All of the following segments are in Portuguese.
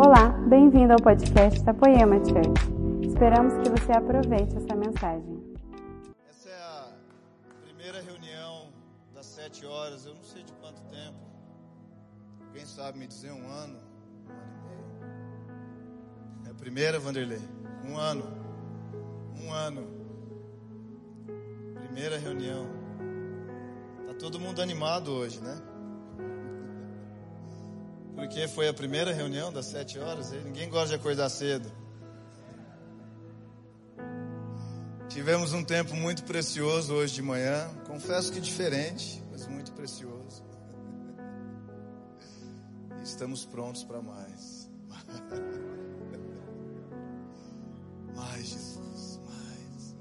Olá, bem-vindo ao podcast da Poema Church. Esperamos que você aproveite essa mensagem. Essa é a primeira reunião das sete horas, eu não sei de quanto tempo. Quem sabe me dizer um ano? É a primeira, Vanderlei? Um ano. Um ano. Primeira reunião. Tá todo mundo animado hoje, né? Porque foi a primeira reunião das sete horas, e ninguém gosta de acordar cedo. Tivemos um tempo muito precioso hoje de manhã, confesso que diferente, mas muito precioso. Estamos prontos para mais. Mais, Jesus, mais.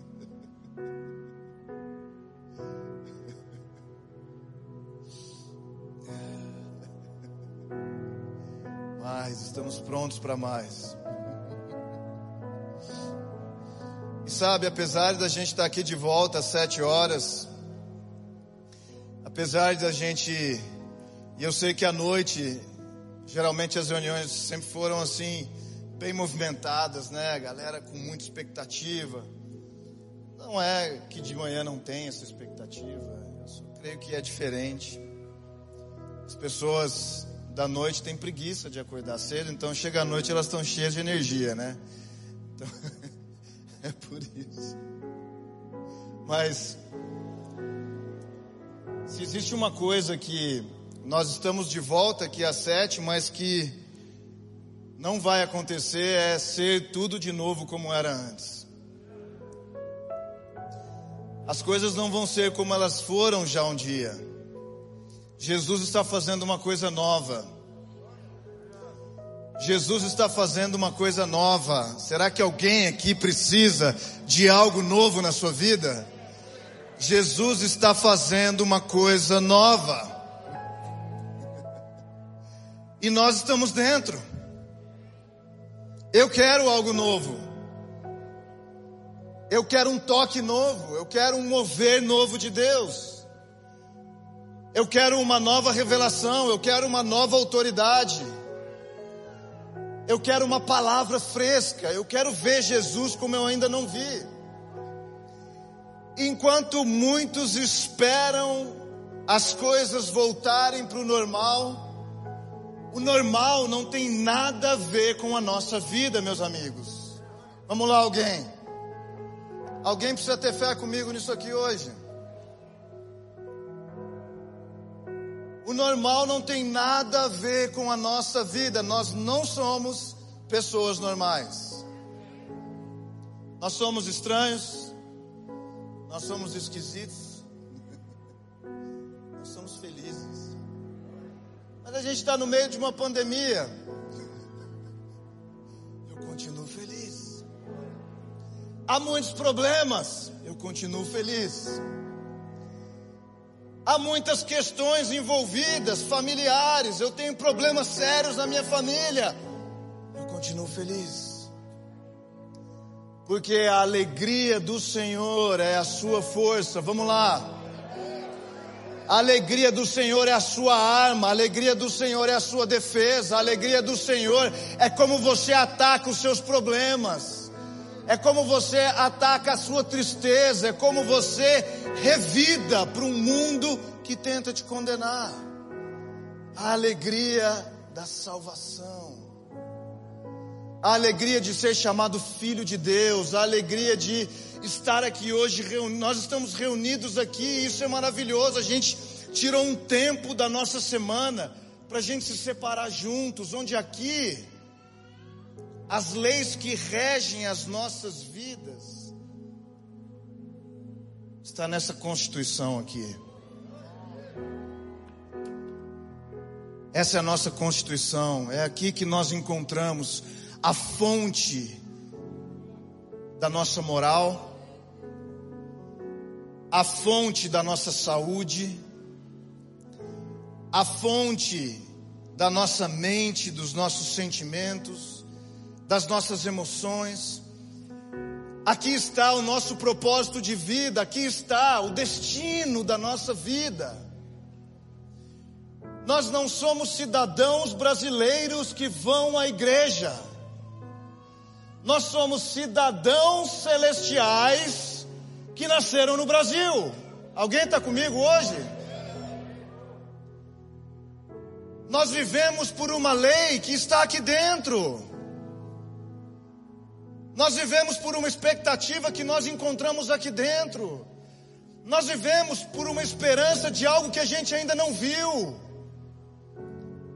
Estamos prontos para mais. E sabe, apesar da gente estar aqui de volta às sete horas, apesar da gente, e eu sei que à noite, geralmente as reuniões sempre foram assim, bem movimentadas, né? Galera com muita expectativa. Não é que de manhã não tem essa expectativa, eu só creio que é diferente. As pessoas da noite têm preguiça de acordar cedo, então chega à noite elas estão cheias de energia, né? Então, é por isso. Mas se existe uma coisa que nós estamos de volta aqui às sete, mas que não vai acontecer é ser tudo de novo como era antes. As coisas não vão ser como elas foram já um dia. Jesus está fazendo uma coisa nova. Jesus está fazendo uma coisa nova. Será que alguém aqui precisa de algo novo na sua vida? Jesus está fazendo uma coisa nova. E nós estamos dentro. Eu quero algo novo. Eu quero um toque novo. Eu quero um mover novo de Deus. Eu quero uma nova revelação. Eu quero uma nova autoridade. Eu quero uma palavra fresca. Eu quero ver Jesus como eu ainda não vi. Enquanto muitos esperam as coisas voltarem para o normal, o normal não tem nada a ver com a nossa vida, meus amigos. Vamos lá, alguém. Alguém precisa ter fé comigo nisso aqui hoje. O normal não tem nada a ver com a nossa vida. Nós não somos pessoas normais. Nós somos estranhos. Nós somos esquisitos. Nós somos felizes. Mas a gente está no meio de uma pandemia. Eu continuo feliz. Há muitos problemas. Eu continuo feliz. Há muitas questões envolvidas, familiares. Eu tenho problemas sérios na minha família. Eu continuo feliz. Porque a alegria do Senhor é a sua força. Vamos lá. A alegria do Senhor é a sua arma, a alegria do Senhor é a sua defesa, a alegria do Senhor é como você ataca os seus problemas, é como você ataca a sua tristeza, é como você revida para um mundo que tenta te condenar. A alegria da salvação, a alegria de ser chamado filho de Deus, a alegria de estar aqui hoje, nós estamos reunidos aqui, isso é maravilhoso. A gente tirou um tempo da nossa semana para a gente se separar juntos, onde aqui as leis que regem as nossas vidas. Está nessa Constituição aqui. Essa é a nossa Constituição, é aqui que nós encontramos a fonte da nossa moral, a fonte da nossa saúde, a fonte da nossa mente, dos nossos sentimentos, das nossas emoções. Aqui está o nosso propósito de vida, aqui está o destino da nossa vida. Nós não somos cidadãos brasileiros que vão à igreja. Nós somos cidadãos celestiais que nasceram no Brasil. Alguém está comigo hoje? Nós vivemos por uma lei que está aqui dentro. Nós vivemos por uma expectativa que nós encontramos aqui dentro. Nós vivemos por uma esperança de algo que a gente ainda não viu.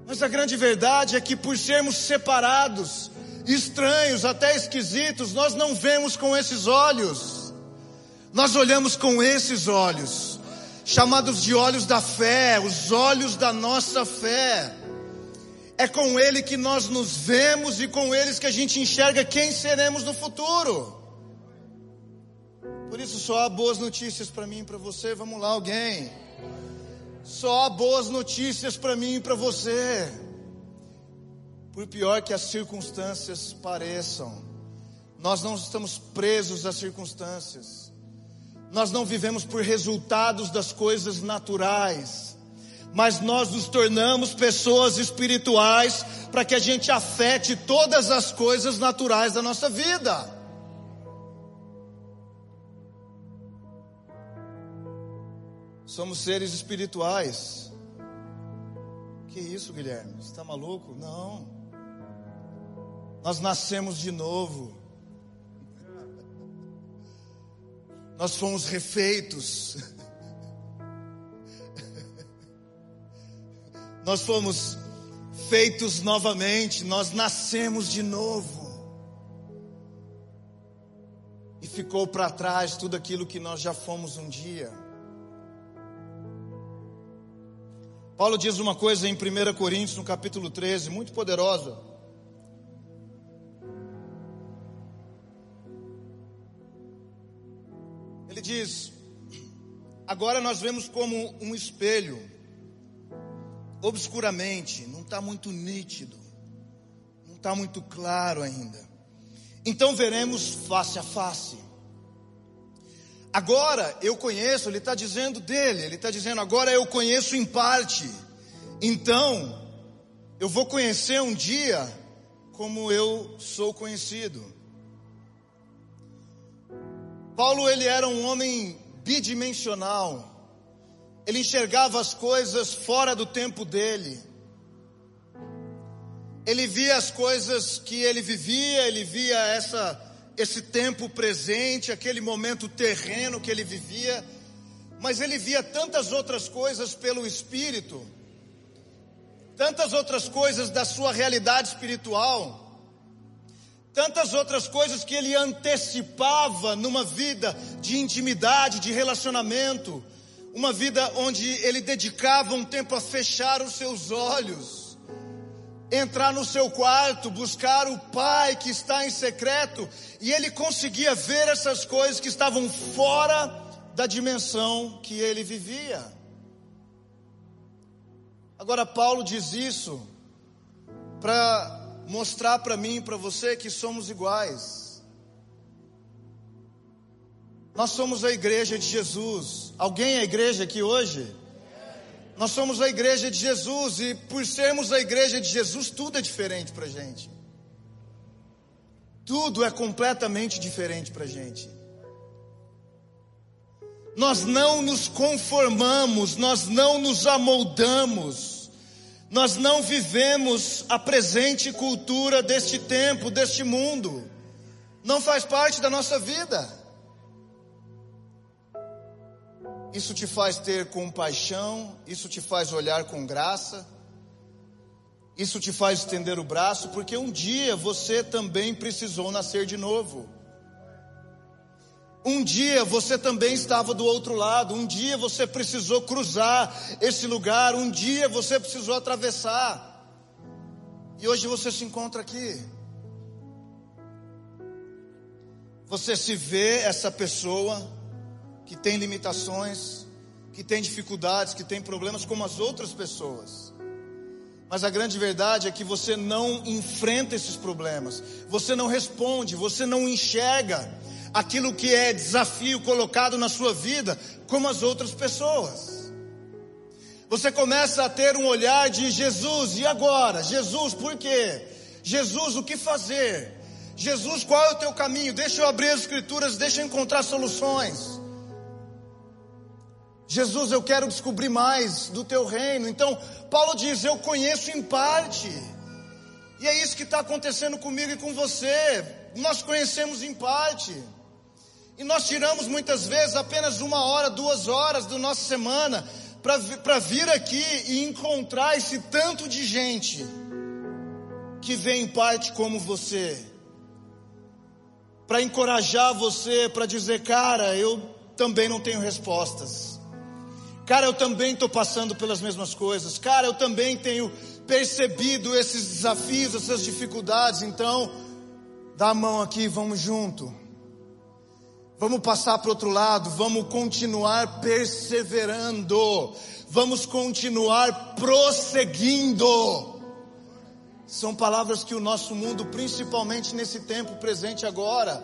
Mas a grande verdade é que por sermos separados, estranhos, até esquisitos, nós não vemos com esses olhos. Nós olhamos com esses olhos, chamados de olhos da fé, os olhos da nossa fé. É com Ele que nós nos vemos e com eles que a gente enxerga quem seremos no futuro. Por isso só há boas notícias para mim e para você. Vamos lá, alguém. Só há boas notícias para mim e para você. Por pior que as circunstâncias pareçam, nós não estamos presos às circunstâncias. Nós não vivemos por resultados das coisas naturais mas nós nos tornamos pessoas espirituais para que a gente afete todas as coisas naturais da nossa vida. Somos seres espirituais. Que isso, Guilherme? Você está maluco? Não. Nós nascemos de novo. Nós fomos refeitos. Nós fomos feitos novamente, nós nascemos de novo. E ficou para trás tudo aquilo que nós já fomos um dia. Paulo diz uma coisa em 1 Coríntios, no capítulo 13, muito poderosa. Ele diz: Agora nós vemos como um espelho obscuramente, não está muito nítido, não está muito claro ainda. Então veremos face a face. Agora eu conheço, ele está dizendo dele, ele está dizendo agora eu conheço em parte. Então eu vou conhecer um dia como eu sou conhecido. Paulo ele era um homem bidimensional. Ele enxergava as coisas fora do tempo dele. Ele via as coisas que ele vivia, ele via essa esse tempo presente, aquele momento terreno que ele vivia, mas ele via tantas outras coisas pelo espírito, tantas outras coisas da sua realidade espiritual, tantas outras coisas que ele antecipava numa vida de intimidade, de relacionamento, uma vida onde ele dedicava um tempo a fechar os seus olhos, entrar no seu quarto, buscar o Pai que está em secreto, e ele conseguia ver essas coisas que estavam fora da dimensão que ele vivia. Agora, Paulo diz isso para mostrar para mim e para você que somos iguais. Nós somos a igreja de Jesus. Alguém é a igreja aqui hoje? Nós somos a igreja de Jesus e por sermos a igreja de Jesus, tudo é diferente para a gente. Tudo é completamente diferente para a gente. Nós não nos conformamos, nós não nos amoldamos, nós não vivemos a presente cultura deste tempo, deste mundo, não faz parte da nossa vida. Isso te faz ter compaixão, isso te faz olhar com graça, isso te faz estender o braço, porque um dia você também precisou nascer de novo. Um dia você também estava do outro lado, um dia você precisou cruzar esse lugar, um dia você precisou atravessar. E hoje você se encontra aqui. Você se vê essa pessoa que tem limitações, que tem dificuldades, que tem problemas como as outras pessoas. Mas a grande verdade é que você não enfrenta esses problemas, você não responde, você não enxerga aquilo que é desafio colocado na sua vida como as outras pessoas. Você começa a ter um olhar de Jesus, e agora? Jesus, por quê? Jesus, o que fazer? Jesus, qual é o teu caminho? Deixa eu abrir as escrituras, deixa eu encontrar soluções. Jesus, eu quero descobrir mais do teu reino. Então, Paulo diz: Eu conheço em parte. E é isso que está acontecendo comigo e com você. Nós conhecemos em parte. E nós tiramos muitas vezes apenas uma hora, duas horas da nossa semana para vir aqui e encontrar esse tanto de gente que vem em parte como você. Para encorajar você, para dizer, cara, eu também não tenho respostas. Cara, eu também estou passando pelas mesmas coisas. Cara, eu também tenho percebido esses desafios, essas dificuldades. Então, dá a mão aqui, vamos junto. Vamos passar para outro lado, vamos continuar perseverando, vamos continuar prosseguindo. São palavras que o nosso mundo, principalmente nesse tempo presente agora,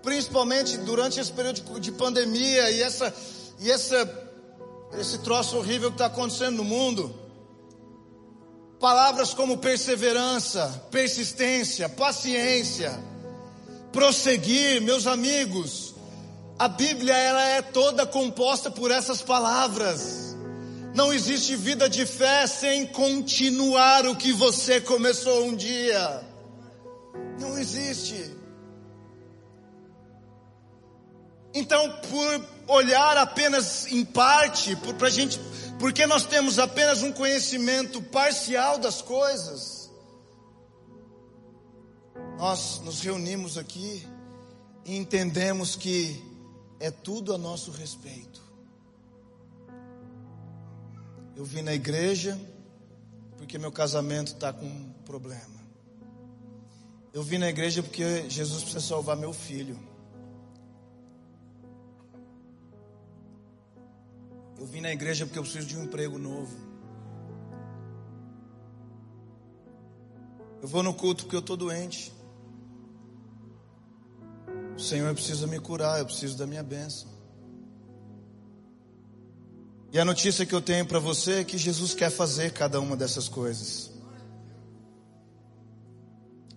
principalmente durante esse período de pandemia e essa, e essa esse troço horrível que está acontecendo no mundo. Palavras como perseverança, persistência, paciência, prosseguir, meus amigos. A Bíblia ela é toda composta por essas palavras. Não existe vida de fé sem continuar o que você começou um dia. Não existe. Então, por olhar apenas em parte, por, pra gente, porque nós temos apenas um conhecimento parcial das coisas, nós nos reunimos aqui e entendemos que é tudo a nosso respeito. Eu vim na igreja porque meu casamento está com um problema. Eu vim na igreja porque Jesus precisa salvar meu filho. Eu vim na igreja porque eu preciso de um emprego novo. Eu vou no culto porque eu estou doente. O Senhor precisa me curar, eu preciso da minha bênção. E a notícia que eu tenho para você é que Jesus quer fazer cada uma dessas coisas.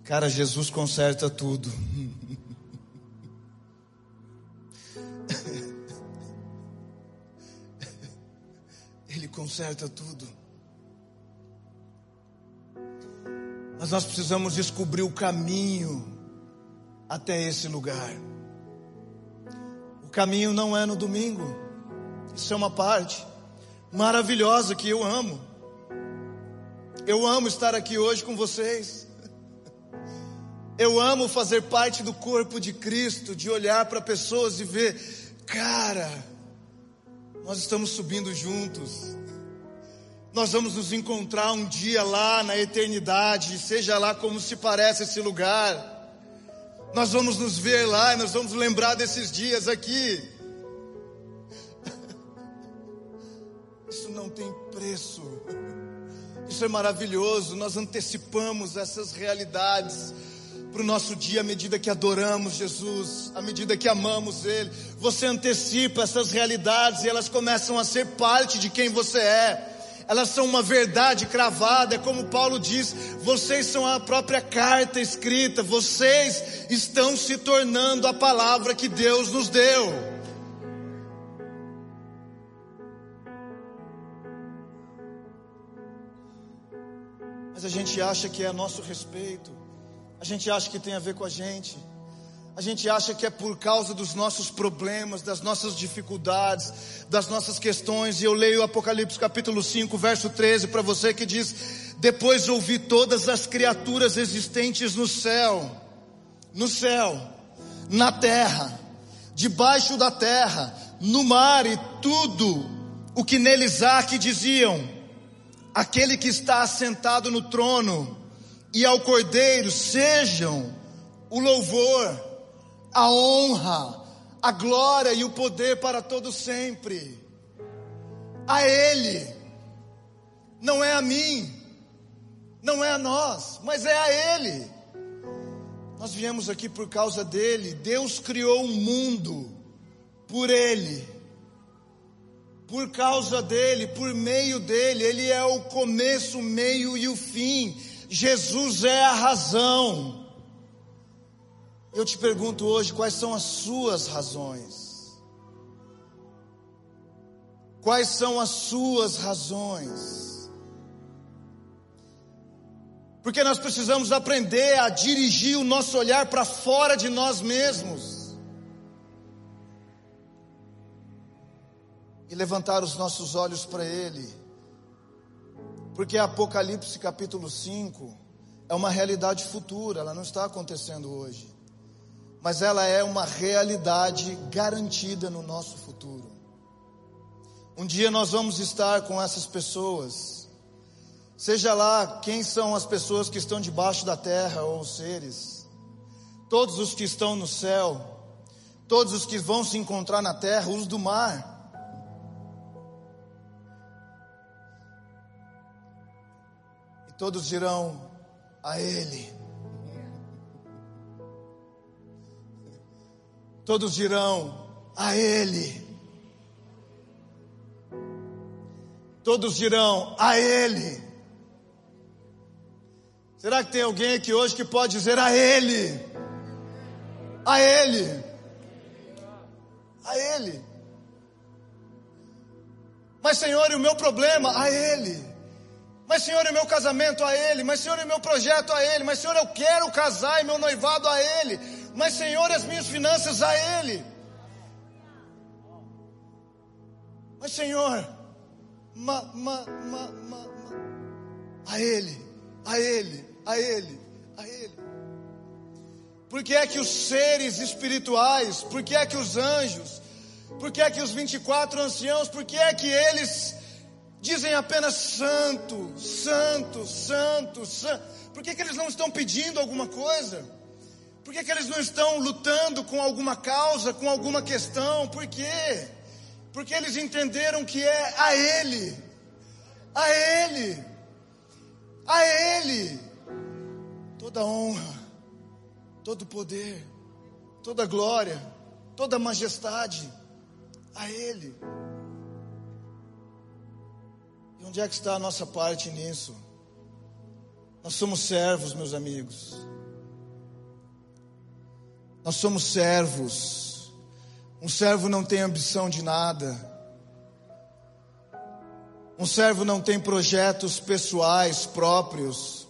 Cara, Jesus conserta tudo. conserta tudo. Mas nós precisamos descobrir o caminho até esse lugar. O caminho não é no domingo. Isso é uma parte maravilhosa que eu amo. Eu amo estar aqui hoje com vocês. Eu amo fazer parte do corpo de Cristo, de olhar para pessoas e ver, cara, nós estamos subindo juntos. Nós vamos nos encontrar um dia lá na eternidade, seja lá como se parece esse lugar. Nós vamos nos ver lá e nós vamos lembrar desses dias aqui. Isso não tem preço. Isso é maravilhoso. Nós antecipamos essas realidades para o nosso dia à medida que adoramos Jesus, à medida que amamos Ele. Você antecipa essas realidades e elas começam a ser parte de quem você é elas são uma verdade cravada, é como Paulo diz: vocês são a própria carta escrita, vocês estão se tornando a palavra que Deus nos deu. Mas a gente acha que é a nosso respeito, a gente acha que tem a ver com a gente. A gente acha que é por causa dos nossos problemas, das nossas dificuldades, das nossas questões, e eu leio Apocalipse capítulo 5, verso 13 para você que diz: Depois ouvi todas as criaturas existentes no céu, no céu, na terra, debaixo da terra, no mar e tudo o que neles há que diziam: Aquele que está assentado no trono e ao Cordeiro sejam o louvor a honra, a glória e o poder para todo sempre. A Ele, não é a mim, não é a nós, mas é a Ele. Nós viemos aqui por causa dele. Deus criou um mundo por Ele, por causa dele, por meio dele, ele é o começo, o meio e o fim. Jesus é a razão. Eu te pergunto hoje, quais são as suas razões? Quais são as suas razões? Porque nós precisamos aprender a dirigir o nosso olhar para fora de nós mesmos. e levantar os nossos olhos para Ele, porque Apocalipse capítulo 5 é uma realidade futura, ela não está acontecendo hoje, mas ela é uma realidade garantida no nosso futuro. Um dia nós vamos estar com essas pessoas, seja lá quem são as pessoas que estão debaixo da terra ou os seres, todos os que estão no céu, todos os que vão se encontrar na terra, os do mar, todos dirão a Ele. Todos dirão a Ele. Todos dirão a Ele. Será que tem alguém aqui hoje que pode dizer a Ele? A Ele. A Ele. Mas Senhor, e o meu problema? A Ele. Mas, Senhor, é meu casamento a Ele. Mas, Senhor, é meu projeto a Ele. Mas, Senhor, eu quero casar e meu noivado a Ele. Mas, Senhor, as minhas finanças a Ele. Mas, Senhor, ma, ma, ma, ma, a Ele, a Ele, a Ele, a Ele. Por que é que os seres espirituais, por que é que os anjos, por que é que os 24 anciãos, por que é que eles dizem apenas santo, santo, santo, santo. Por que, que eles não estão pedindo alguma coisa? Por que, que eles não estão lutando com alguma causa, com alguma questão? Por quê? Porque eles entenderam que é a Ele, a Ele, a Ele, toda honra, todo poder, toda glória, toda majestade, a Ele. E onde é que está a nossa parte nisso? Nós somos servos, meus amigos. Nós somos servos. Um servo não tem ambição de nada. Um servo não tem projetos pessoais próprios.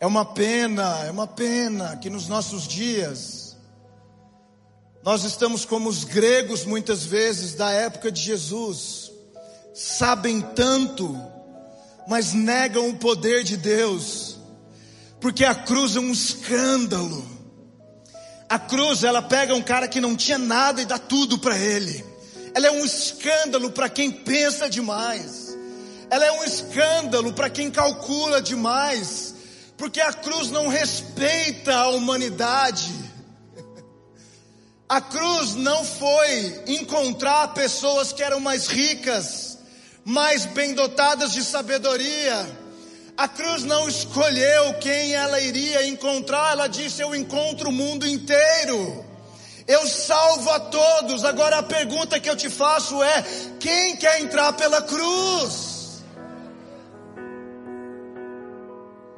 É uma pena, é uma pena que nos nossos dias nós estamos como os gregos muitas vezes da época de Jesus sabem tanto, mas negam o poder de Deus, porque a cruz é um escândalo. A cruz, ela pega um cara que não tinha nada e dá tudo para ele. Ela é um escândalo para quem pensa demais. Ela é um escândalo para quem calcula demais, porque a cruz não respeita a humanidade. A cruz não foi encontrar pessoas que eram mais ricas, mais bem dotadas de sabedoria. A cruz não escolheu quem ela iria encontrar, ela disse: Eu encontro o mundo inteiro. Eu salvo a todos. Agora a pergunta que eu te faço é: quem quer entrar pela cruz?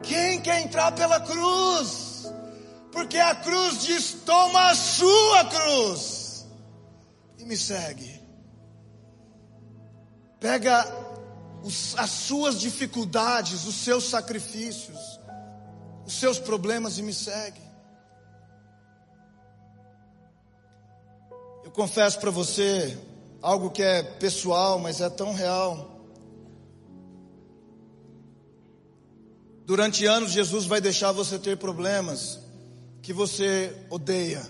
Quem quer entrar pela cruz? Porque a cruz diz: toma a sua cruz e me segue. Pega as suas dificuldades, os seus sacrifícios, os seus problemas e me segue. Eu confesso para você algo que é pessoal, mas é tão real. Durante anos, Jesus vai deixar você ter problemas que você odeia,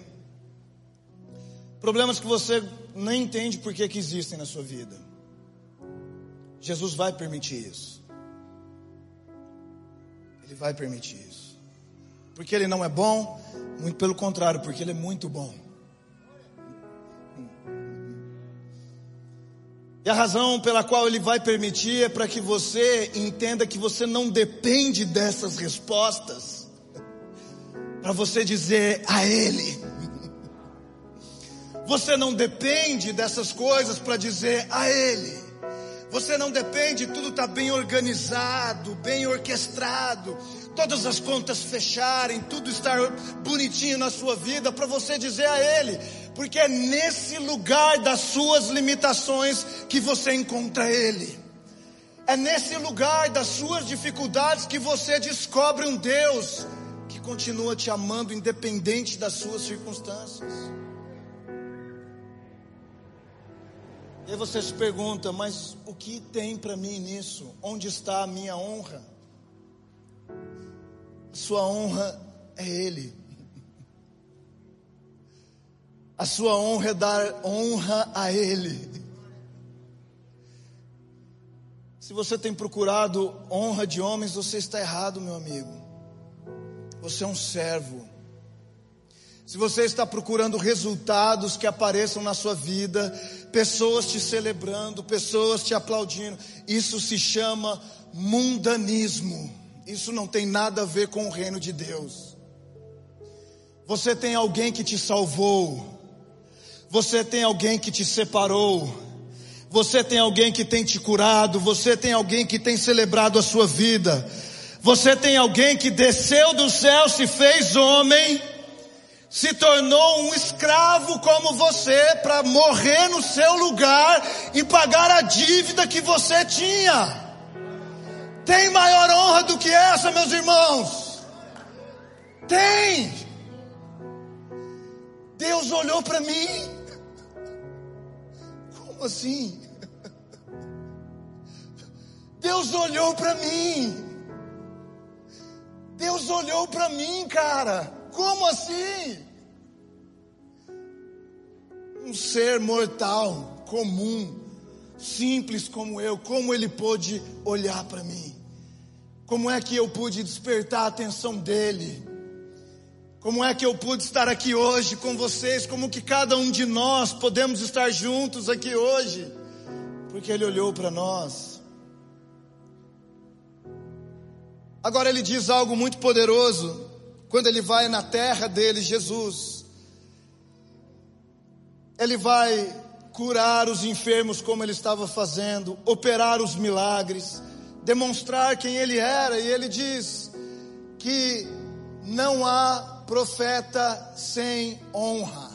problemas que você nem entende por que, que existem na sua vida. Jesus vai permitir isso. Ele vai permitir isso. Porque ele não é bom, muito pelo contrário, porque ele é muito bom. E a razão pela qual ele vai permitir é para que você entenda que você não depende dessas respostas. Para você dizer a ele. Você não depende dessas coisas para dizer a Ele. Você não depende, tudo está bem organizado, bem orquestrado, todas as contas fecharem, tudo estar bonitinho na sua vida para você dizer a Ele, porque é nesse lugar das suas limitações que você encontra Ele. É nesse lugar das suas dificuldades que você descobre um Deus que continua te amando independente das suas circunstâncias. E aí você se pergunta, mas o que tem para mim nisso? Onde está a minha honra? Sua honra é Ele. A sua honra é dar honra a Ele. Se você tem procurado honra de homens, você está errado, meu amigo. Você é um servo. Se você está procurando resultados que apareçam na sua vida, pessoas te celebrando, pessoas te aplaudindo, isso se chama mundanismo. Isso não tem nada a ver com o reino de Deus. Você tem alguém que te salvou. Você tem alguém que te separou. Você tem alguém que tem te curado, você tem alguém que tem celebrado a sua vida. Você tem alguém que desceu do céu, se fez homem, se tornou um escravo como você para morrer no seu lugar e pagar a dívida que você tinha. Tem maior honra do que essa, meus irmãos? Tem. Deus olhou para mim como assim? Deus olhou para mim. Deus olhou para mim, cara. Como assim? Um ser mortal, comum, simples como eu, como ele pôde olhar para mim? Como é que eu pude despertar a atenção dele? Como é que eu pude estar aqui hoje com vocês? Como que cada um de nós podemos estar juntos aqui hoje? Porque Ele olhou para nós. Agora Ele diz algo muito poderoso quando Ele vai na terra dele, Jesus. Ele vai curar os enfermos como Ele estava fazendo, operar os milagres, demonstrar quem Ele era, e Ele diz que não há profeta sem honra.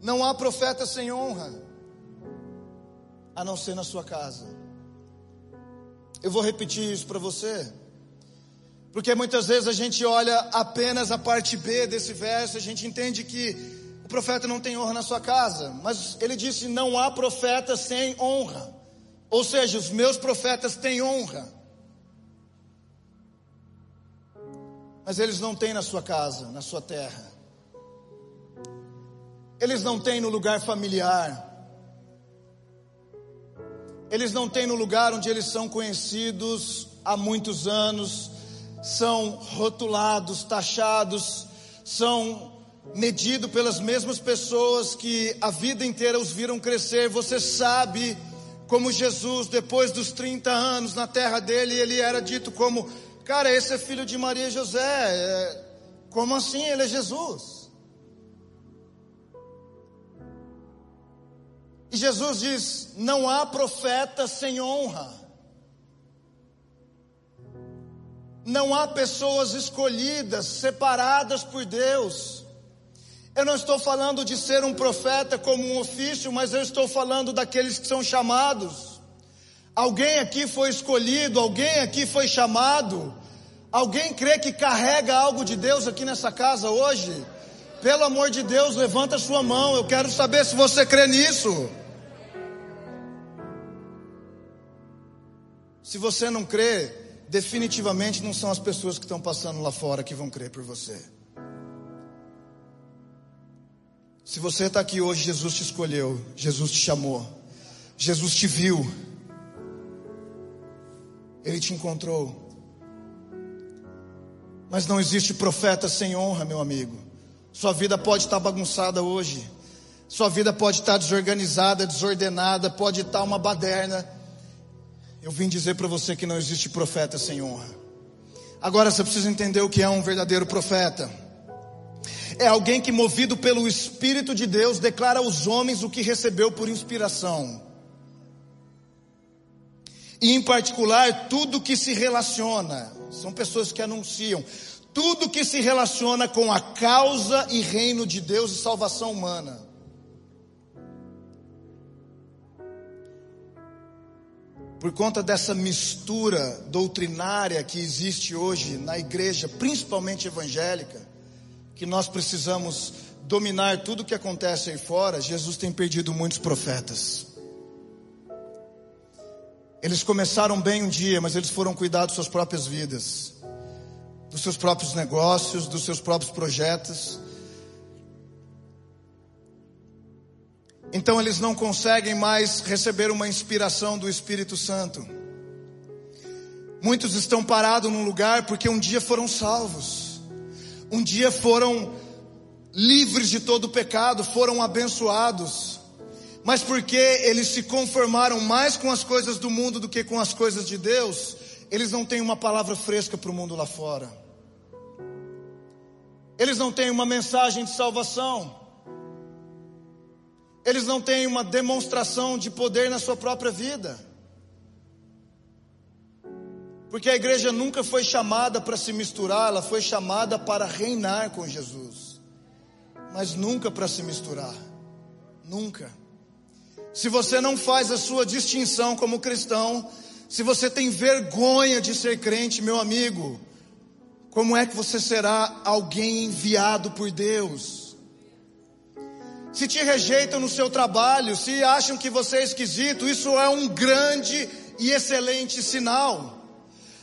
Não há profeta sem honra, a não ser na sua casa. Eu vou repetir isso para você, porque muitas vezes a gente olha apenas a parte B desse verso, a gente entende que o profeta não tem honra na sua casa, mas ele disse: não há profeta sem honra, ou seja, os meus profetas têm honra. mas eles não têm na sua casa, na sua terra. Eles não têm no lugar familiar. Eles não têm no lugar onde eles são conhecidos há muitos anos, são rotulados, taxados, são medidos pelas mesmas pessoas que a vida inteira os viram crescer. Você sabe como Jesus, depois dos 30 anos na terra dele, ele era dito como Cara, esse é filho de Maria e José. É, como assim ele é Jesus? E Jesus diz: não há profeta sem honra. Não há pessoas escolhidas, separadas por Deus. Eu não estou falando de ser um profeta como um ofício, mas eu estou falando daqueles que são chamados. Alguém aqui foi escolhido, alguém aqui foi chamado. Alguém crê que carrega algo de Deus aqui nessa casa hoje? Pelo amor de Deus, levanta sua mão. Eu quero saber se você crê nisso. Se você não crê, definitivamente não são as pessoas que estão passando lá fora que vão crer por você. Se você está aqui hoje, Jesus te escolheu, Jesus te chamou, Jesus te viu. Ele te encontrou. Mas não existe profeta sem honra, meu amigo. Sua vida pode estar bagunçada hoje. Sua vida pode estar desorganizada, desordenada, pode estar uma baderna. Eu vim dizer para você que não existe profeta sem honra. Agora você precisa entender o que é um verdadeiro profeta. é alguém que, movido pelo Espírito de Deus, declara aos homens o que recebeu por inspiração. E, em particular, tudo que se relaciona, são pessoas que anunciam, tudo que se relaciona com a causa e reino de Deus e salvação humana. Por conta dessa mistura doutrinária que existe hoje na igreja, principalmente evangélica, que nós precisamos dominar tudo que acontece aí fora, Jesus tem perdido muitos profetas. Eles começaram bem um dia, mas eles foram cuidar de suas próprias vidas, dos seus próprios negócios, dos seus próprios projetos. Então eles não conseguem mais receber uma inspiração do Espírito Santo. Muitos estão parados num lugar porque um dia foram salvos, um dia foram livres de todo pecado, foram abençoados, mas porque eles se conformaram mais com as coisas do mundo do que com as coisas de Deus, eles não têm uma palavra fresca para o mundo lá fora, eles não têm uma mensagem de salvação eles não têm uma demonstração de poder na sua própria vida. Porque a igreja nunca foi chamada para se misturar, ela foi chamada para reinar com Jesus. Mas nunca para se misturar. Nunca. Se você não faz a sua distinção como cristão, se você tem vergonha de ser crente, meu amigo, como é que você será alguém enviado por Deus? Se te rejeitam no seu trabalho, se acham que você é esquisito, isso é um grande e excelente sinal.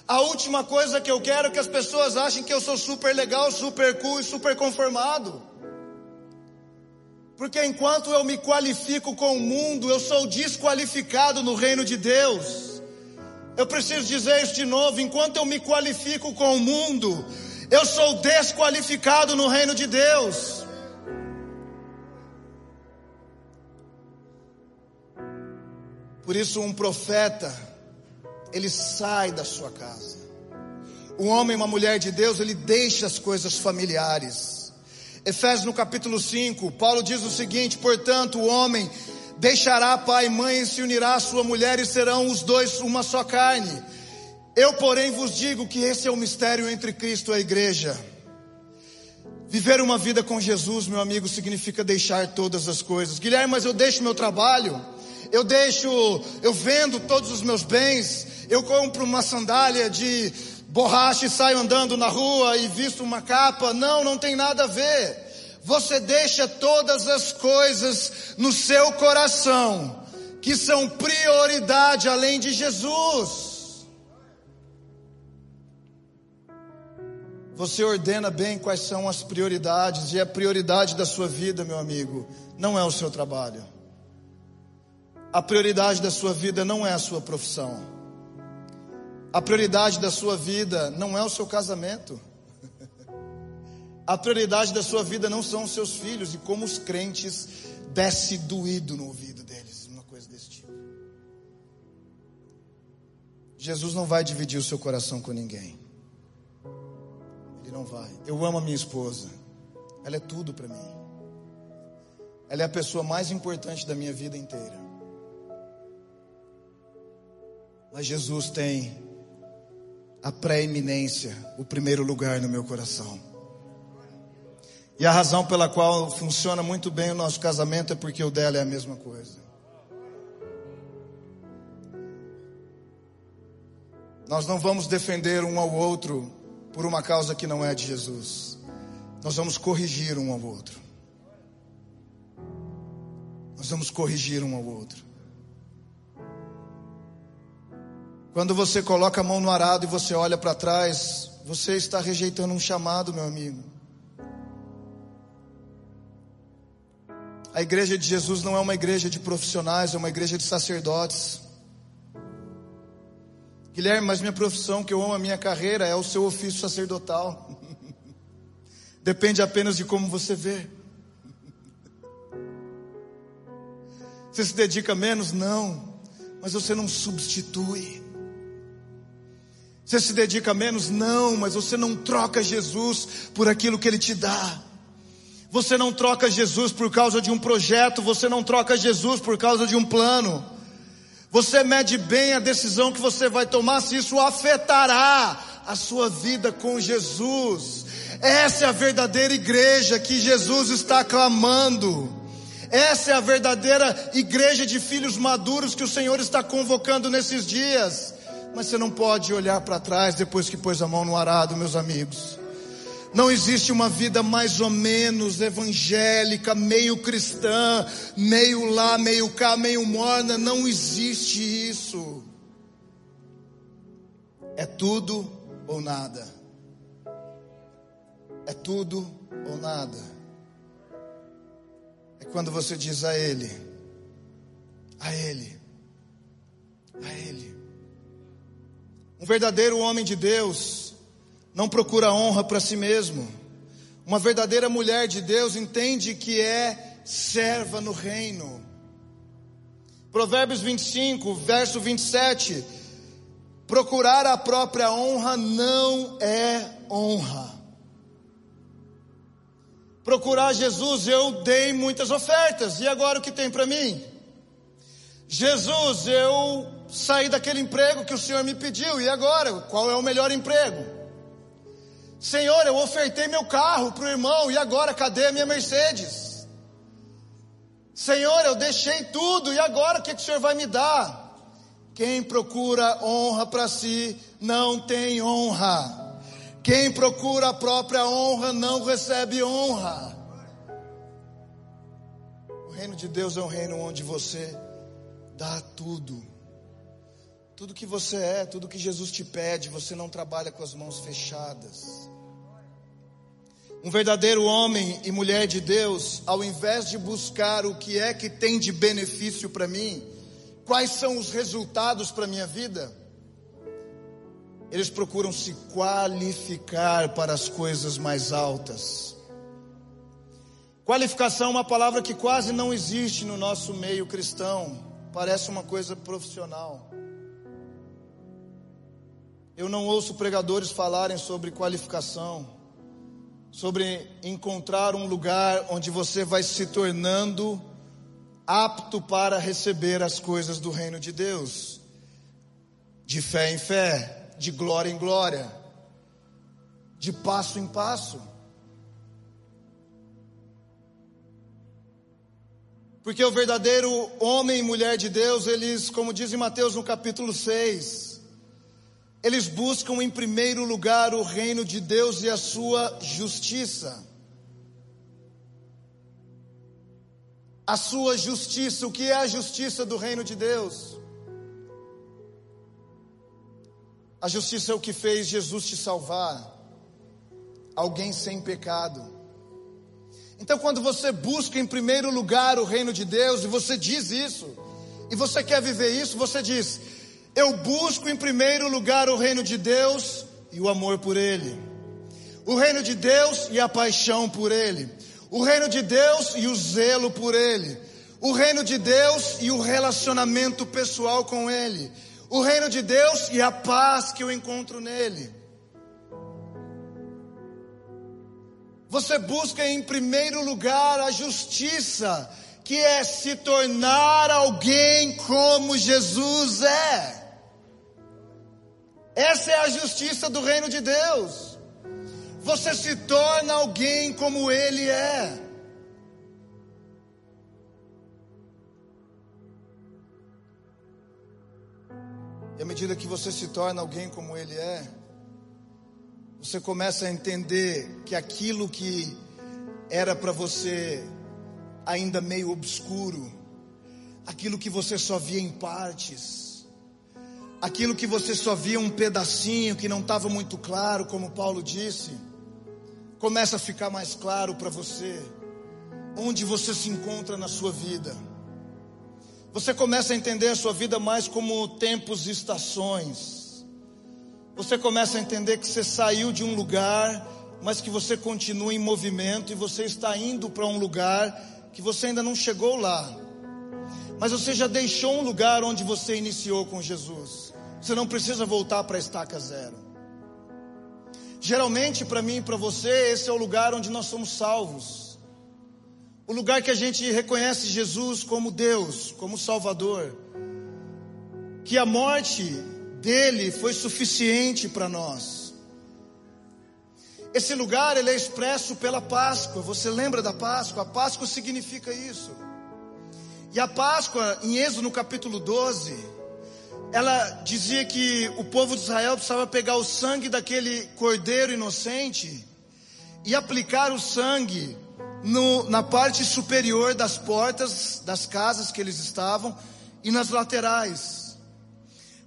A última coisa que eu quero é que as pessoas achem que eu sou super legal, super cool e super conformado. Porque enquanto eu me qualifico com o mundo, eu sou desqualificado no reino de Deus. Eu preciso dizer isso de novo: enquanto eu me qualifico com o mundo, eu sou desqualificado no reino de Deus. Por isso, um profeta, ele sai da sua casa. Um homem uma mulher de Deus, ele deixa as coisas familiares. Efésios no capítulo 5, Paulo diz o seguinte: portanto, o homem deixará pai e mãe e se unirá à sua mulher e serão os dois uma só carne. Eu, porém, vos digo que esse é o mistério entre Cristo e a igreja. Viver uma vida com Jesus, meu amigo, significa deixar todas as coisas. Guilherme, mas eu deixo meu trabalho eu deixo, eu vendo todos os meus bens, eu compro uma sandália de borracha e saio andando na rua e visto uma capa. Não, não tem nada a ver. Você deixa todas as coisas no seu coração que são prioridade além de Jesus. Você ordena bem quais são as prioridades, e a prioridade da sua vida, meu amigo, não é o seu trabalho. A prioridade da sua vida não é a sua profissão. A prioridade da sua vida não é o seu casamento. A prioridade da sua vida não são os seus filhos e como os crentes desce doído no ouvido deles, uma coisa desse tipo. Jesus não vai dividir o seu coração com ninguém. Ele não vai. Eu amo a minha esposa. Ela é tudo para mim. Ela é a pessoa mais importante da minha vida inteira. Mas Jesus tem a preeminência, o primeiro lugar no meu coração. E a razão pela qual funciona muito bem o nosso casamento é porque o dela é a mesma coisa. Nós não vamos defender um ao outro por uma causa que não é de Jesus. Nós vamos corrigir um ao outro. Nós vamos corrigir um ao outro. Quando você coloca a mão no arado e você olha para trás, você está rejeitando um chamado, meu amigo. A igreja de Jesus não é uma igreja de profissionais, é uma igreja de sacerdotes. Guilherme, mas minha profissão, que eu amo a minha carreira, é o seu ofício sacerdotal. Depende apenas de como você vê. Você se dedica menos? Não. Mas você não substitui. Você se dedica menos? Não, mas você não troca Jesus por aquilo que Ele te dá. Você não troca Jesus por causa de um projeto, você não troca Jesus por causa de um plano. Você mede bem a decisão que você vai tomar, se isso afetará a sua vida com Jesus. Essa é a verdadeira igreja que Jesus está clamando. Essa é a verdadeira igreja de filhos maduros que o Senhor está convocando nesses dias. Mas você não pode olhar para trás depois que pôs a mão no arado, meus amigos. Não existe uma vida mais ou menos evangélica, meio cristã, meio lá, meio cá, meio morna. Não existe isso. É tudo ou nada. É tudo ou nada. É quando você diz a Ele, a Ele, a Ele. Um verdadeiro homem de Deus não procura honra para si mesmo. Uma verdadeira mulher de Deus entende que é serva no reino. Provérbios 25, verso 27. Procurar a própria honra não é honra. Procurar Jesus, eu dei muitas ofertas, e agora o que tem para mim? Jesus, eu saí daquele emprego que o Senhor me pediu, e agora? Qual é o melhor emprego? Senhor, eu ofertei meu carro para o irmão e agora cadê a minha Mercedes? Senhor, eu deixei tudo e agora o que, que o Senhor vai me dar? Quem procura honra para si não tem honra. Quem procura a própria honra não recebe honra. O reino de Deus é um reino onde você dá tudo. Tudo que você é, tudo que Jesus te pede, você não trabalha com as mãos fechadas. Um verdadeiro homem e mulher de Deus, ao invés de buscar o que é que tem de benefício para mim, quais são os resultados para minha vida, eles procuram se qualificar para as coisas mais altas. Qualificação é uma palavra que quase não existe no nosso meio cristão, parece uma coisa profissional. Eu não ouço pregadores falarem sobre qualificação sobre encontrar um lugar onde você vai se tornando apto para receber as coisas do reino de Deus, de fé em fé, de glória em glória, de passo em passo. Porque o verdadeiro homem e mulher de Deus, eles, como diz em Mateus no capítulo 6, eles buscam em primeiro lugar o reino de Deus e a sua justiça. A sua justiça, o que é a justiça do reino de Deus? A justiça é o que fez Jesus te salvar, alguém sem pecado. Então, quando você busca em primeiro lugar o reino de Deus, e você diz isso, e você quer viver isso, você diz: eu busco em primeiro lugar o reino de Deus e o amor por Ele. O reino de Deus e a paixão por Ele. O reino de Deus e o zelo por Ele. O reino de Deus e o relacionamento pessoal com Ele. O reino de Deus e a paz que eu encontro nele. Você busca em primeiro lugar a justiça, que é se tornar alguém como Jesus é. Essa é a justiça do reino de Deus. Você se torna alguém como Ele é. E à medida que você se torna alguém como Ele é, você começa a entender que aquilo que era para você ainda meio obscuro, aquilo que você só via em partes, aquilo que você só via um pedacinho que não estava muito claro, como Paulo disse, começa a ficar mais claro para você, onde você se encontra na sua vida. Você começa a entender a sua vida mais como tempos e estações. Você começa a entender que você saiu de um lugar, mas que você continua em movimento e você está indo para um lugar que você ainda não chegou lá. Mas você já deixou um lugar onde você iniciou com Jesus. Você não precisa voltar para a estaca zero. Geralmente, para mim e para você, esse é o lugar onde nós somos salvos. o lugar que a gente reconhece Jesus como Deus, como Salvador, que a morte dele foi suficiente para nós. Esse lugar ele é expresso pela Páscoa. Você lembra da Páscoa? A Páscoa significa isso. E a Páscoa, em Êxodo no capítulo 12, ela dizia que o povo de Israel precisava pegar o sangue daquele cordeiro inocente e aplicar o sangue no, na parte superior das portas das casas que eles estavam e nas laterais.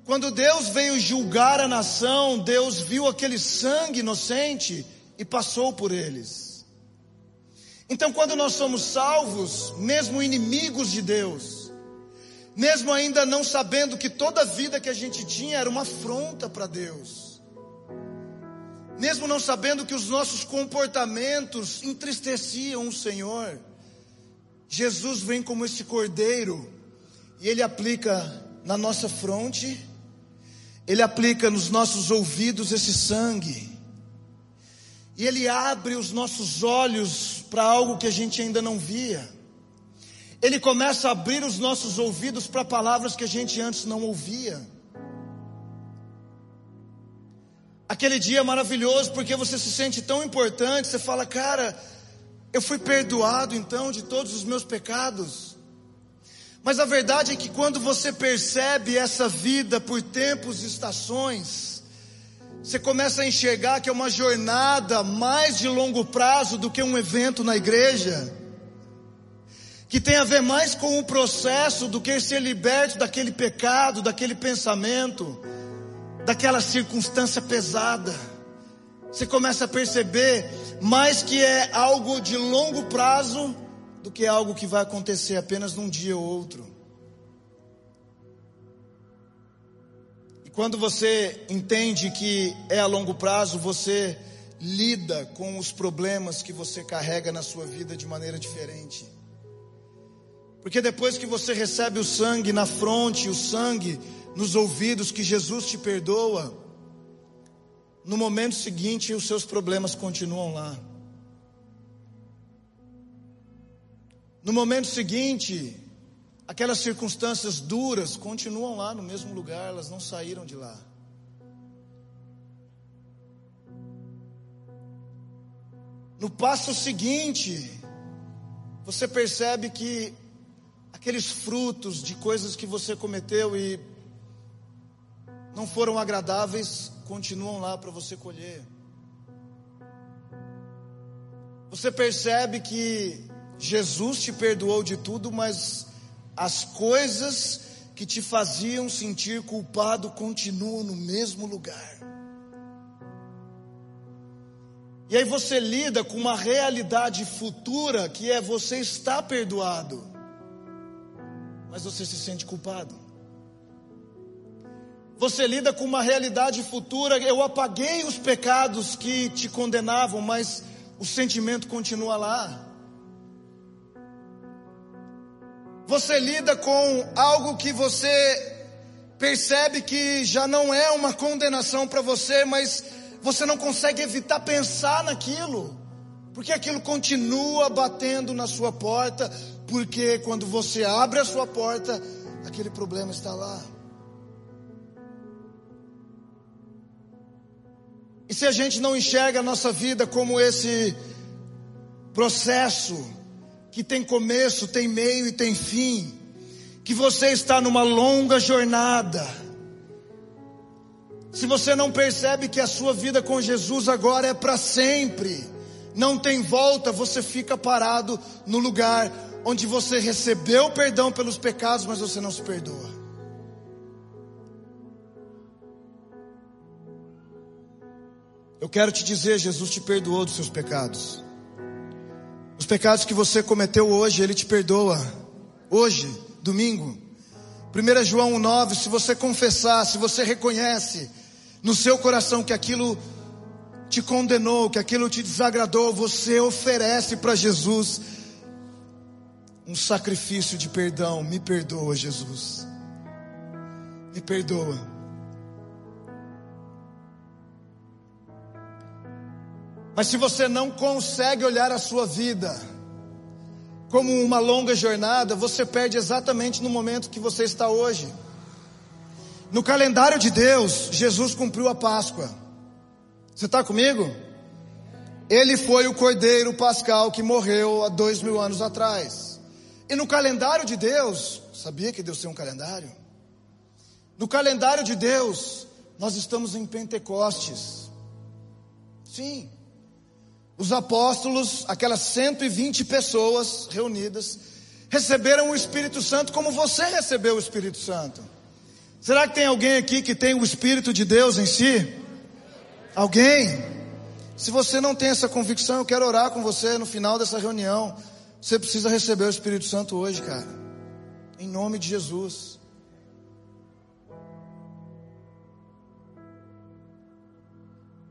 Quando Deus veio julgar a nação, Deus viu aquele sangue inocente e passou por eles. Então, quando nós somos salvos, mesmo inimigos de Deus, mesmo ainda não sabendo que toda a vida que a gente tinha era uma afronta para Deus, mesmo não sabendo que os nossos comportamentos entristeciam o Senhor, Jesus vem como esse cordeiro e ele aplica na nossa fronte, ele aplica nos nossos ouvidos esse sangue, e ele abre os nossos olhos para algo que a gente ainda não via. Ele começa a abrir os nossos ouvidos para palavras que a gente antes não ouvia. Aquele dia maravilhoso porque você se sente tão importante, você fala, cara, eu fui perdoado então de todos os meus pecados. Mas a verdade é que quando você percebe essa vida por tempos e estações, você começa a enxergar que é uma jornada mais de longo prazo do que um evento na igreja, que tem a ver mais com o processo do que ser liberto daquele pecado, daquele pensamento daquela circunstância pesada. Você começa a perceber mais que é algo de longo prazo do que algo que vai acontecer apenas num dia ou outro. E quando você entende que é a longo prazo, você lida com os problemas que você carrega na sua vida de maneira diferente. Porque depois que você recebe o sangue na fronte, o sangue nos ouvidos que Jesus te perdoa, no momento seguinte os seus problemas continuam lá. No momento seguinte, aquelas circunstâncias duras continuam lá no mesmo lugar, elas não saíram de lá. No passo seguinte, você percebe que aqueles frutos de coisas que você cometeu e não foram agradáveis, continuam lá para você colher. Você percebe que Jesus te perdoou de tudo, mas as coisas que te faziam sentir culpado continuam no mesmo lugar. E aí você lida com uma realidade futura que é você está perdoado, mas você se sente culpado. Você lida com uma realidade futura. Eu apaguei os pecados que te condenavam, mas o sentimento continua lá. Você lida com algo que você percebe que já não é uma condenação para você, mas você não consegue evitar pensar naquilo, porque aquilo continua batendo na sua porta, porque quando você abre a sua porta, aquele problema está lá. E se a gente não enxerga a nossa vida como esse processo que tem começo, tem meio e tem fim, que você está numa longa jornada, se você não percebe que a sua vida com Jesus agora é para sempre, não tem volta, você fica parado no lugar onde você recebeu perdão pelos pecados, mas você não se perdoa. Eu quero te dizer, Jesus te perdoou dos seus pecados. Os pecados que você cometeu hoje, Ele te perdoa. Hoje, domingo. 1 João 9, se você confessar, se você reconhece no seu coração que aquilo te condenou, que aquilo te desagradou, você oferece para Jesus um sacrifício de perdão. Me perdoa, Jesus. Me perdoa. Mas se você não consegue olhar a sua vida como uma longa jornada, você perde exatamente no momento que você está hoje. No calendário de Deus, Jesus cumpriu a Páscoa. Você está comigo? Ele foi o cordeiro pascal que morreu há dois mil anos atrás. E no calendário de Deus, sabia que Deus tem um calendário? No calendário de Deus, nós estamos em Pentecostes. Sim. Os apóstolos, aquelas 120 pessoas reunidas, receberam o Espírito Santo como você recebeu o Espírito Santo. Será que tem alguém aqui que tem o Espírito de Deus em si? Alguém? Se você não tem essa convicção, eu quero orar com você no final dessa reunião. Você precisa receber o Espírito Santo hoje, cara. Em nome de Jesus.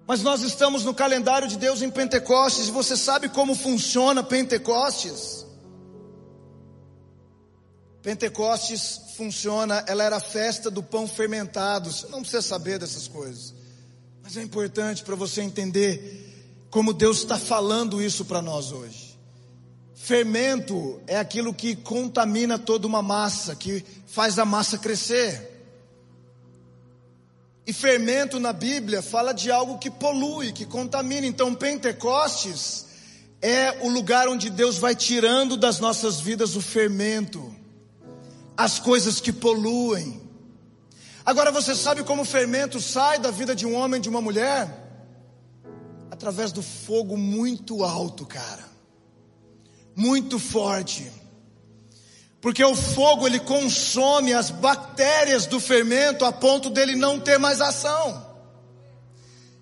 Mas nós estamos no calendário de Deus em Pentecostes, e você sabe como funciona Pentecostes? Pentecostes funciona, ela era a festa do pão fermentado. Você não precisa saber dessas coisas. Mas é importante para você entender como Deus está falando isso para nós hoje. Fermento é aquilo que contamina toda uma massa, que faz a massa crescer. E fermento na Bíblia fala de algo que polui, que contamina. Então, Pentecostes é o lugar onde Deus vai tirando das nossas vidas o fermento, as coisas que poluem. Agora, você sabe como o fermento sai da vida de um homem, de uma mulher? Através do fogo muito alto, cara, muito forte. Porque o fogo ele consome as bactérias do fermento a ponto dele não ter mais ação.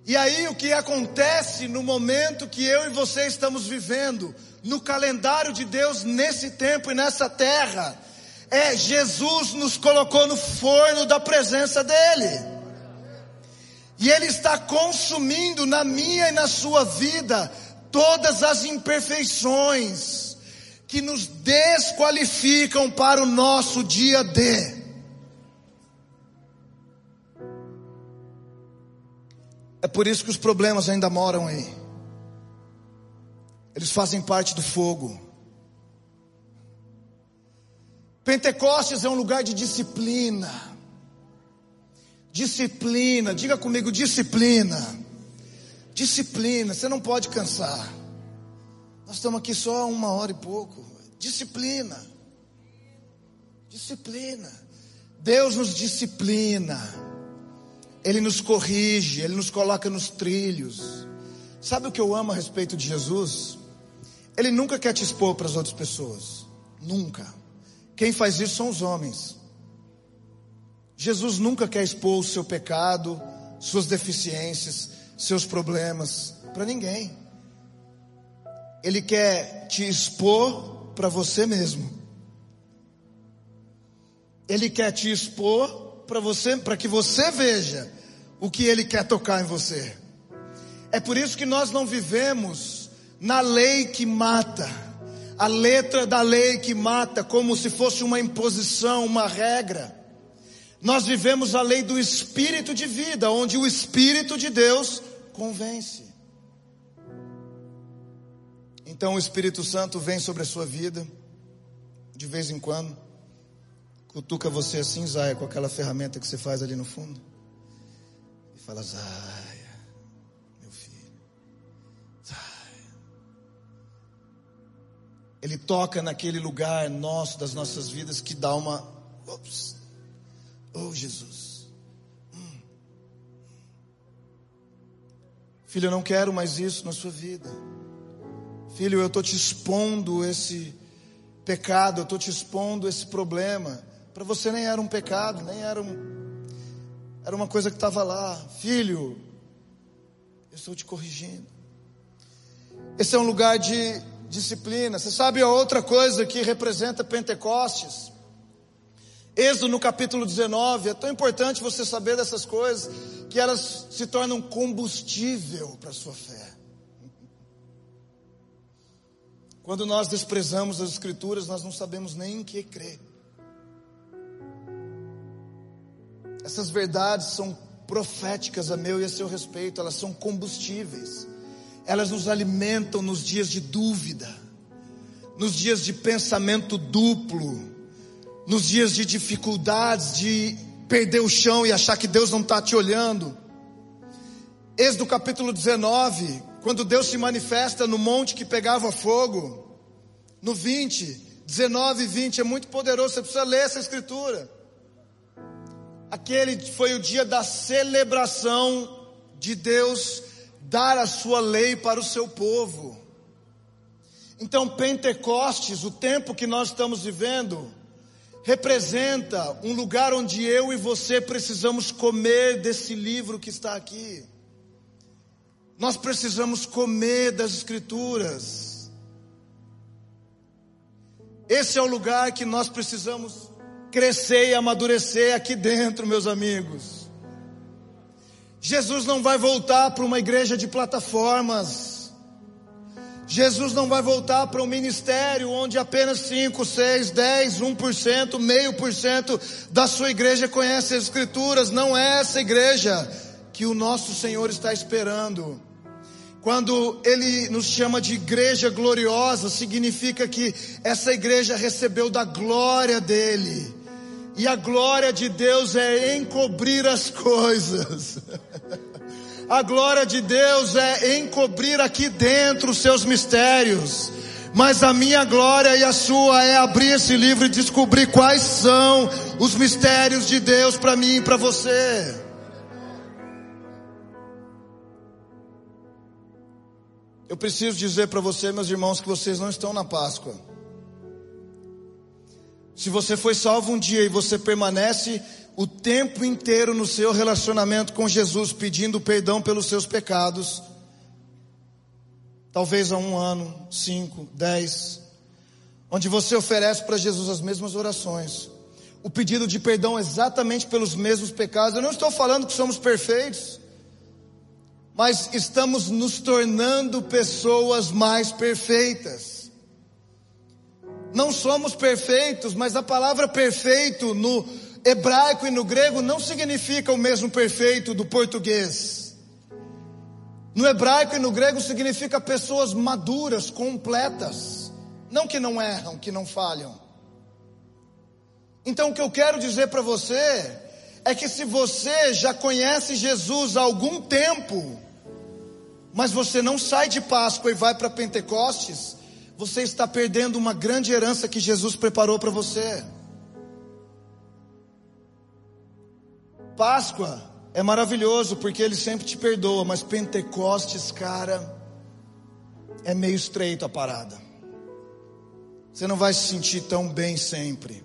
E aí o que acontece no momento que eu e você estamos vivendo, no calendário de Deus nesse tempo e nessa terra, é Jesus nos colocou no forno da presença dele. E ele está consumindo na minha e na sua vida todas as imperfeições que nos desqualificam para o nosso dia D. É por isso que os problemas ainda moram aí. Eles fazem parte do fogo. Pentecostes é um lugar de disciplina. Disciplina, diga comigo, disciplina. Disciplina, você não pode cansar. Nós estamos aqui só uma hora e pouco. Disciplina. Disciplina. Deus nos disciplina. Ele nos corrige, Ele nos coloca nos trilhos. Sabe o que eu amo a respeito de Jesus? Ele nunca quer te expor para as outras pessoas. Nunca. Quem faz isso são os homens. Jesus nunca quer expor o seu pecado, suas deficiências, seus problemas para ninguém. Ele quer te expor para você mesmo. Ele quer te expor para você, para que você veja o que ele quer tocar em você. É por isso que nós não vivemos na lei que mata, a letra da lei que mata, como se fosse uma imposição, uma regra. Nós vivemos a lei do espírito de vida, onde o espírito de Deus convence. Então o Espírito Santo vem sobre a sua vida, de vez em quando, cutuca você assim, Zaya, com aquela ferramenta que você faz ali no fundo, e fala: Zaya, meu filho, Zaya. Ele toca naquele lugar nosso, das nossas vidas, que dá uma. Ops, oh Jesus. Hum. Filho, eu não quero mais isso na sua vida. Filho, eu estou te expondo esse pecado, eu estou te expondo esse problema. Para você nem era um pecado, nem era um. Era uma coisa que estava lá. Filho, eu estou te corrigindo. Esse é um lugar de disciplina. Você sabe a outra coisa que representa Pentecostes? Êxodo no capítulo 19, é tão importante você saber dessas coisas, que elas se tornam combustível para a sua fé. Quando nós desprezamos as Escrituras, nós não sabemos nem em que crer. Essas verdades são proféticas a meu e a seu respeito, elas são combustíveis, elas nos alimentam nos dias de dúvida, nos dias de pensamento duplo, nos dias de dificuldades, de perder o chão e achar que Deus não está te olhando. Êxodo capítulo 19, quando Deus se manifesta no monte que pegava fogo, no 20, 19 e 20, é muito poderoso, você precisa ler essa escritura. Aquele foi o dia da celebração de Deus dar a sua lei para o seu povo. Então, Pentecostes, o tempo que nós estamos vivendo, representa um lugar onde eu e você precisamos comer desse livro que está aqui. Nós precisamos comer das Escrituras. Esse é o lugar que nós precisamos crescer e amadurecer aqui dentro, meus amigos. Jesus não vai voltar para uma igreja de plataformas. Jesus não vai voltar para um ministério onde apenas 5, 6, 10, 1%, meio por cento da sua igreja conhece as Escrituras. Não é essa igreja que o nosso Senhor está esperando. Quando Ele nos chama de igreja gloriosa, significa que essa igreja recebeu da glória dEle. E a glória de Deus é encobrir as coisas. A glória de Deus é encobrir aqui dentro os seus mistérios. Mas a minha glória e a sua é abrir esse livro e descobrir quais são os mistérios de Deus para mim e para você. Eu preciso dizer para você, meus irmãos, que vocês não estão na Páscoa. Se você foi salvo um dia e você permanece o tempo inteiro no seu relacionamento com Jesus, pedindo perdão pelos seus pecados, talvez há um ano, cinco, dez, onde você oferece para Jesus as mesmas orações, o pedido de perdão exatamente pelos mesmos pecados. Eu não estou falando que somos perfeitos, mas estamos nos tornando pessoas mais perfeitas. Não somos perfeitos, mas a palavra perfeito no hebraico e no grego não significa o mesmo perfeito do português. No hebraico e no grego significa pessoas maduras, completas. Não que não erram, que não falham. Então o que eu quero dizer para você é que se você já conhece Jesus há algum tempo, mas você não sai de Páscoa e vai para Pentecostes, você está perdendo uma grande herança que Jesus preparou para você. Páscoa é maravilhoso porque ele sempre te perdoa, mas Pentecostes, cara, é meio estreito a parada. Você não vai se sentir tão bem sempre.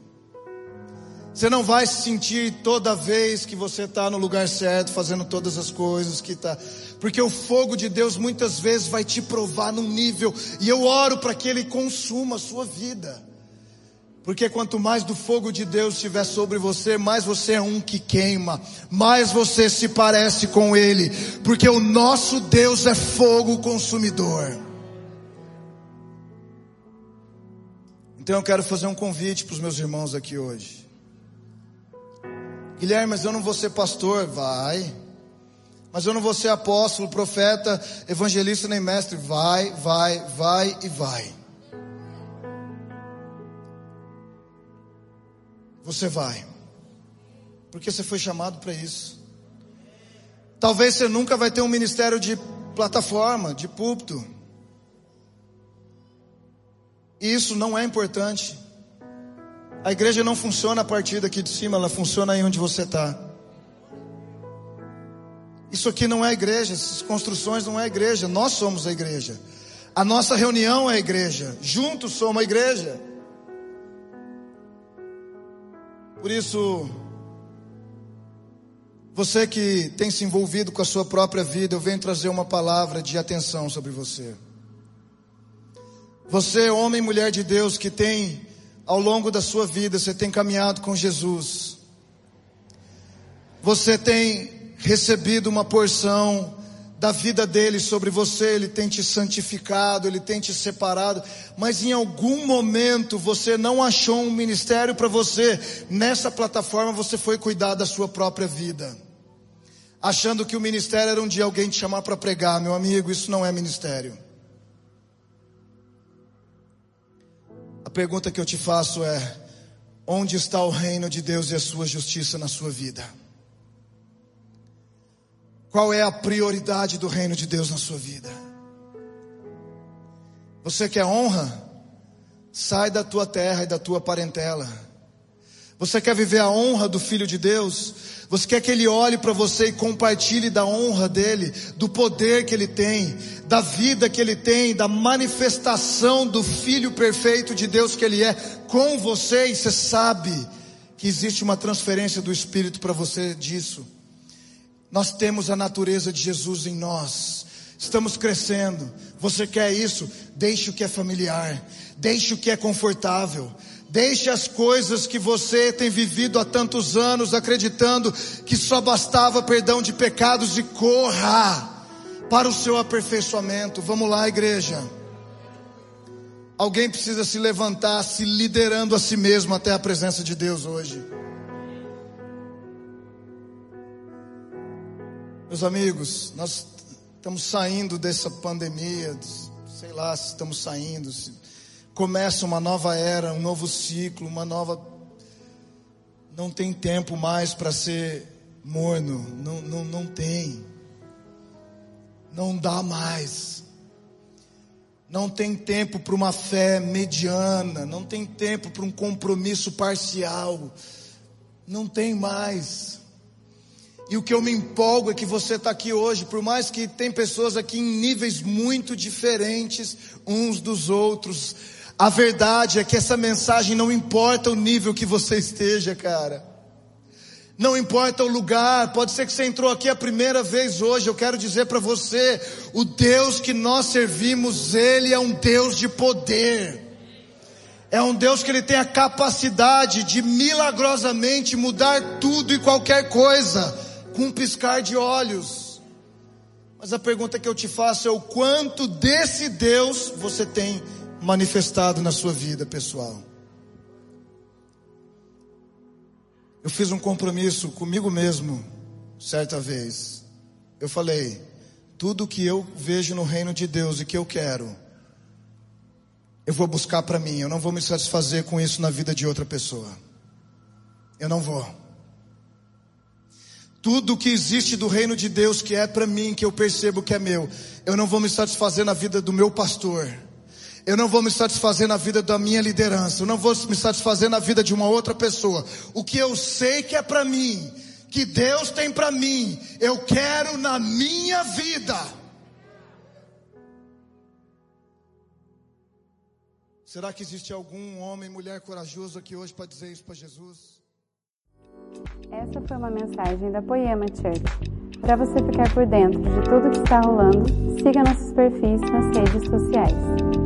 Você não vai se sentir toda vez que você está no lugar certo, fazendo todas as coisas que está. Porque o fogo de Deus muitas vezes vai te provar num nível, e eu oro para que Ele consuma a sua vida. Porque quanto mais do fogo de Deus estiver sobre você, mais você é um que queima, mais você se parece com Ele, porque o nosso Deus é fogo consumidor. Então eu quero fazer um convite para os meus irmãos aqui hoje. Guilherme, mas eu não vou ser pastor, vai. Mas eu não vou ser apóstolo, profeta, evangelista nem mestre, vai, vai, vai e vai. Você vai. Porque você foi chamado para isso. Talvez você nunca vai ter um ministério de plataforma, de púlpito. E isso não é importante. A igreja não funciona a partir daqui de cima, ela funciona aí onde você está. Isso aqui não é igreja, essas construções não é igreja, nós somos a igreja. A nossa reunião é a igreja, juntos somos a igreja. Por isso, você que tem se envolvido com a sua própria vida, eu venho trazer uma palavra de atenção sobre você. Você, homem e mulher de Deus, que tem, ao longo da sua vida, você tem caminhado com Jesus. Você tem recebido uma porção da vida dele sobre você, ele tem te santificado, ele tem te separado, mas em algum momento você não achou um ministério para você, nessa plataforma você foi cuidar da sua própria vida, achando que o ministério era um dia alguém te chamar para pregar, meu amigo, isso não é ministério. A pergunta que eu te faço é: onde está o reino de Deus e a sua justiça na sua vida? Qual é a prioridade do reino de Deus na sua vida? Você quer honra? Sai da tua terra e da tua parentela. Você quer viver a honra do Filho de Deus? Você quer que Ele olhe para você e compartilhe da honra dele, do poder que Ele tem, da vida que Ele tem, da manifestação do Filho perfeito de Deus que Ele é com você e você sabe que existe uma transferência do Espírito para você disso. Nós temos a natureza de Jesus em nós. Estamos crescendo. Você quer isso? Deixe o que é familiar. Deixe o que é confortável. Deixe as coisas que você tem vivido há tantos anos acreditando que só bastava perdão de pecados e corra para o seu aperfeiçoamento. Vamos lá, igreja. Alguém precisa se levantar, se liderando a si mesmo até a presença de Deus hoje. Meus amigos, nós estamos saindo dessa pandemia, sei lá se estamos saindo, se começa uma nova era, um novo ciclo, uma nova. Não tem tempo mais para ser morno, não, não, não tem. Não dá mais. Não tem tempo para uma fé mediana, não tem tempo para um compromisso parcial. Não tem mais. E o que eu me empolgo é que você está aqui hoje, por mais que tem pessoas aqui em níveis muito diferentes uns dos outros, a verdade é que essa mensagem não importa o nível que você esteja, cara. Não importa o lugar, pode ser que você entrou aqui a primeira vez hoje. Eu quero dizer para você: o Deus que nós servimos, Ele é um Deus de poder. É um Deus que Ele tem a capacidade de milagrosamente mudar tudo e qualquer coisa, com um piscar de olhos. Mas a pergunta que eu te faço é: o quanto desse Deus você tem manifestado na sua vida pessoal. Eu fiz um compromisso comigo mesmo, certa vez. Eu falei: tudo que eu vejo no reino de Deus e que eu quero, eu vou buscar para mim. Eu não vou me satisfazer com isso na vida de outra pessoa. Eu não vou. Tudo que existe do reino de Deus que é para mim, que eu percebo que é meu, eu não vou me satisfazer na vida do meu pastor. Eu não vou me satisfazer na vida da minha liderança. Eu não vou me satisfazer na vida de uma outra pessoa. O que eu sei que é para mim, que Deus tem para mim, eu quero na minha vida. Será que existe algum homem, mulher corajoso aqui hoje para dizer isso para Jesus? Essa foi uma mensagem da Poema Church. Para você ficar por dentro de tudo que está rolando, siga nossos perfis nas redes sociais.